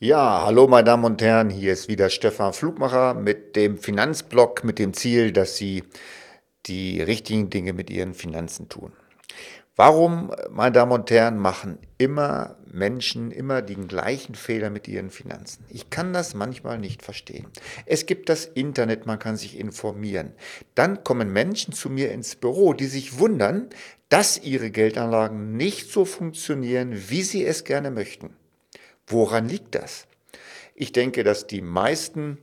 Ja, hallo meine Damen und Herren, hier ist wieder Stefan Flugmacher mit dem Finanzblock mit dem Ziel, dass Sie die richtigen Dinge mit Ihren Finanzen tun. Warum, meine Damen und Herren, machen immer Menschen immer den gleichen Fehler mit ihren Finanzen? Ich kann das manchmal nicht verstehen. Es gibt das Internet, man kann sich informieren. Dann kommen Menschen zu mir ins Büro, die sich wundern, dass ihre Geldanlagen nicht so funktionieren, wie sie es gerne möchten. Woran liegt das? Ich denke, dass die meisten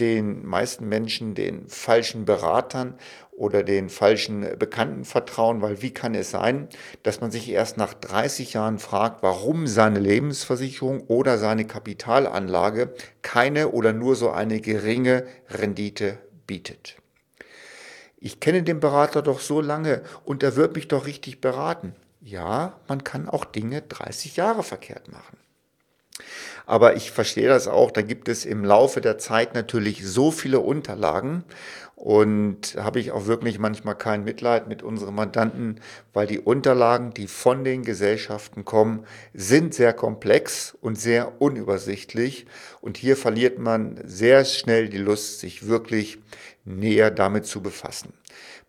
den meisten Menschen den falschen Beratern oder den falschen Bekannten vertrauen, weil wie kann es sein, dass man sich erst nach 30 Jahren fragt, warum seine Lebensversicherung oder seine Kapitalanlage keine oder nur so eine geringe Rendite bietet. Ich kenne den Berater doch so lange und er wird mich doch richtig beraten. Ja, man kann auch Dinge 30 Jahre verkehrt machen. Aber ich verstehe das auch, da gibt es im Laufe der Zeit natürlich so viele Unterlagen und habe ich auch wirklich manchmal kein Mitleid mit unseren Mandanten, weil die Unterlagen, die von den Gesellschaften kommen, sind sehr komplex und sehr unübersichtlich. Und hier verliert man sehr schnell die Lust, sich wirklich näher damit zu befassen.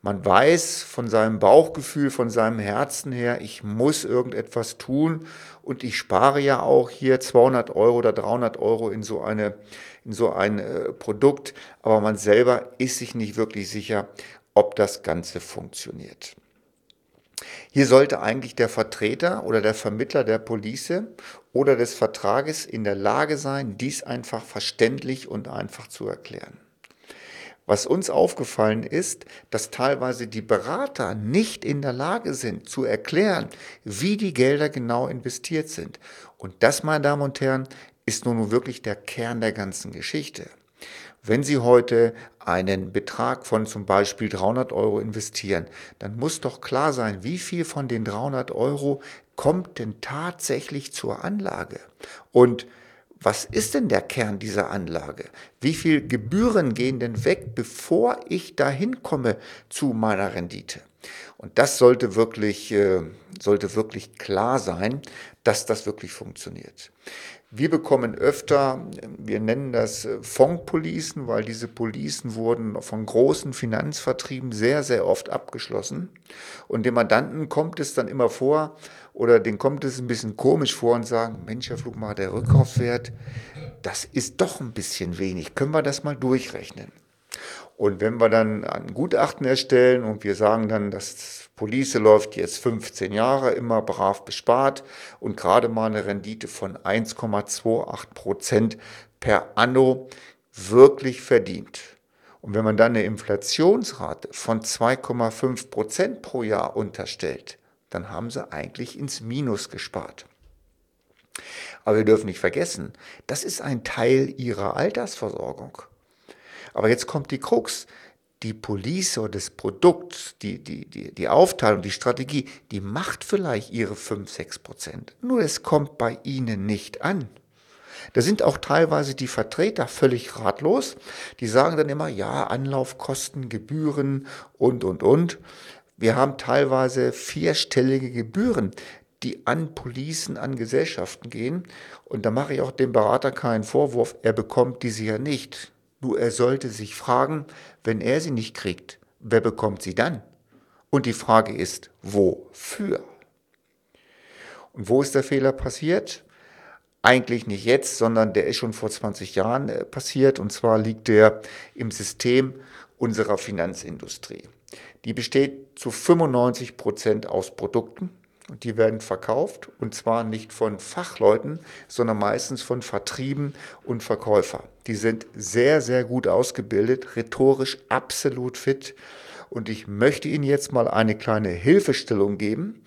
Man weiß von seinem Bauchgefühl, von seinem Herzen her, ich muss irgendetwas tun und ich spare ja auch hier 200 Euro oder 300 Euro in so eine, in so ein äh, Produkt, aber man selber ist sich nicht wirklich sicher, ob das Ganze funktioniert. Hier sollte eigentlich der Vertreter oder der Vermittler der Police oder des Vertrages in der Lage sein, dies einfach verständlich und einfach zu erklären. Was uns aufgefallen ist, dass teilweise die Berater nicht in der Lage sind zu erklären, wie die Gelder genau investiert sind. Und das, meine Damen und Herren, ist nun wirklich der Kern der ganzen Geschichte. Wenn Sie heute einen Betrag von zum Beispiel 300 Euro investieren, dann muss doch klar sein, wie viel von den 300 Euro kommt denn tatsächlich zur Anlage. Und was ist denn der Kern dieser Anlage? Wie viel Gebühren gehen denn weg, bevor ich dahin komme zu meiner Rendite? Und das sollte wirklich, äh, sollte wirklich klar sein, dass das wirklich funktioniert. Wir bekommen öfter, wir nennen das äh, Fondspolicen, weil diese Policen wurden von großen Finanzvertrieben sehr, sehr oft abgeschlossen. Und dem Mandanten kommt es dann immer vor, oder denen kommt es ein bisschen komisch vor und sagen, Mensch, Herr Flugmacher, der Rückkaufswert, das ist doch ein bisschen wenig. Können wir das mal durchrechnen? Und wenn wir dann ein Gutachten erstellen und wir sagen dann, das Police läuft jetzt 15 Jahre immer brav bespart und gerade mal eine Rendite von 1,28 Prozent per Anno wirklich verdient. Und wenn man dann eine Inflationsrate von 2,5 Prozent pro Jahr unterstellt, dann haben sie eigentlich ins Minus gespart. Aber wir dürfen nicht vergessen, das ist ein Teil ihrer Altersversorgung. Aber jetzt kommt die Krux. Die Police oder das Produkt, die, die, die, die Aufteilung, die Strategie, die macht vielleicht ihre 5, 6 Prozent. Nur es kommt bei ihnen nicht an. Da sind auch teilweise die Vertreter völlig ratlos. Die sagen dann immer, ja, Anlaufkosten, Gebühren und, und, und. Wir haben teilweise vierstellige Gebühren, die an Policen, an Gesellschaften gehen. Und da mache ich auch dem Berater keinen Vorwurf, er bekommt diese ja nicht. Nur er sollte sich fragen, wenn er sie nicht kriegt, wer bekommt sie dann? Und die Frage ist, wofür? Und wo ist der Fehler passiert? Eigentlich nicht jetzt, sondern der ist schon vor 20 Jahren äh, passiert. Und zwar liegt der im System unserer Finanzindustrie. Die besteht zu 95 Prozent aus Produkten und die werden verkauft und zwar nicht von Fachleuten, sondern meistens von Vertrieben und Verkäufer. Die sind sehr, sehr gut ausgebildet, rhetorisch absolut fit und ich möchte Ihnen jetzt mal eine kleine Hilfestellung geben,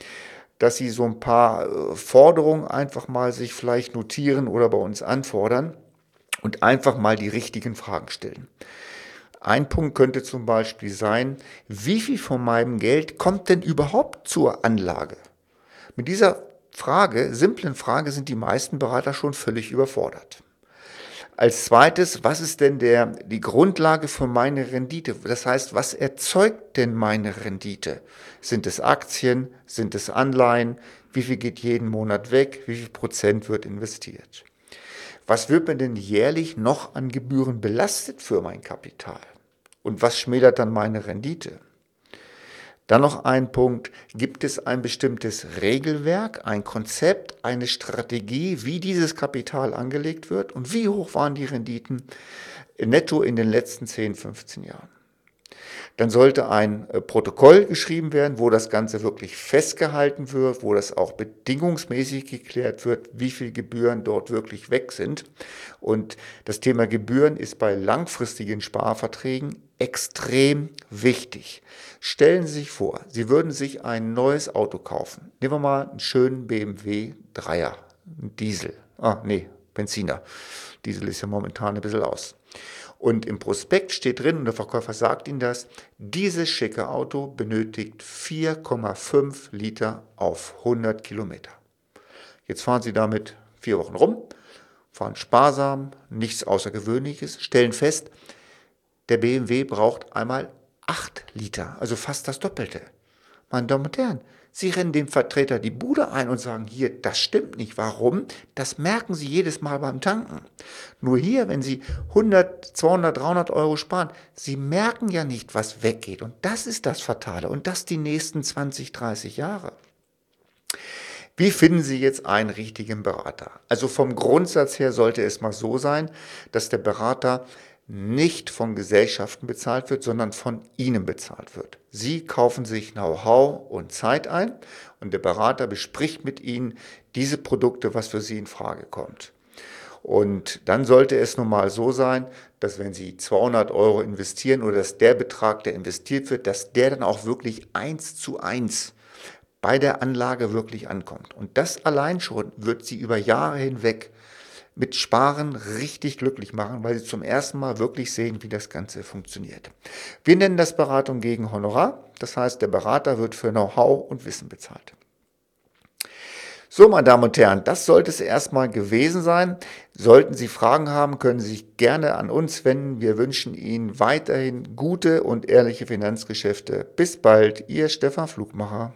dass Sie so ein paar äh, Forderungen einfach mal sich vielleicht notieren oder bei uns anfordern und einfach mal die richtigen Fragen stellen. Ein Punkt könnte zum Beispiel sein, wie viel von meinem Geld kommt denn überhaupt zur Anlage? Mit dieser Frage, simplen Frage, sind die meisten Berater schon völlig überfordert. Als zweites, was ist denn der, die Grundlage für meine Rendite? Das heißt, was erzeugt denn meine Rendite? Sind es Aktien? Sind es Anleihen? Wie viel geht jeden Monat weg? Wie viel Prozent wird investiert? Was wird mir denn jährlich noch an Gebühren belastet für mein Kapital? Und was schmälert dann meine Rendite? Dann noch ein Punkt, gibt es ein bestimmtes Regelwerk, ein Konzept, eine Strategie, wie dieses Kapital angelegt wird und wie hoch waren die Renditen netto in den letzten 10, 15 Jahren? Dann sollte ein äh, Protokoll geschrieben werden, wo das Ganze wirklich festgehalten wird, wo das auch bedingungsmäßig geklärt wird, wie viel Gebühren dort wirklich weg sind. Und das Thema Gebühren ist bei langfristigen Sparverträgen extrem wichtig. Stellen Sie sich vor, Sie würden sich ein neues Auto kaufen. Nehmen wir mal einen schönen BMW 3er, einen Diesel. Ah, nee, Benziner. Diesel ist ja momentan ein bisschen aus. Und im Prospekt steht drin, und der Verkäufer sagt Ihnen das, dieses schicke Auto benötigt 4,5 Liter auf 100 Kilometer. Jetzt fahren Sie damit vier Wochen rum, fahren sparsam, nichts Außergewöhnliches, stellen fest, der BMW braucht einmal 8 Liter, also fast das Doppelte. Meine Damen und Herren, Sie rennen dem Vertreter die Bude ein und sagen, hier, das stimmt nicht. Warum? Das merken Sie jedes Mal beim Tanken. Nur hier, wenn Sie 100, 200, 300 Euro sparen, Sie merken ja nicht, was weggeht. Und das ist das Fatale. Und das die nächsten 20, 30 Jahre. Wie finden Sie jetzt einen richtigen Berater? Also vom Grundsatz her sollte es mal so sein, dass der Berater nicht von Gesellschaften bezahlt wird, sondern von Ihnen bezahlt wird. Sie kaufen sich Know-how und Zeit ein und der Berater bespricht mit Ihnen diese Produkte, was für Sie in Frage kommt. Und dann sollte es nun mal so sein, dass wenn Sie 200 Euro investieren oder dass der Betrag, der investiert wird, dass der dann auch wirklich eins zu eins bei der Anlage wirklich ankommt. Und das allein schon wird Sie über Jahre hinweg mit Sparen richtig glücklich machen, weil sie zum ersten Mal wirklich sehen, wie das Ganze funktioniert. Wir nennen das Beratung gegen Honorar. Das heißt, der Berater wird für Know-how und Wissen bezahlt. So, meine Damen und Herren, das sollte es erstmal gewesen sein. Sollten Sie Fragen haben, können Sie sich gerne an uns wenden. Wir wünschen Ihnen weiterhin gute und ehrliche Finanzgeschäfte. Bis bald, Ihr Stefan Flugmacher.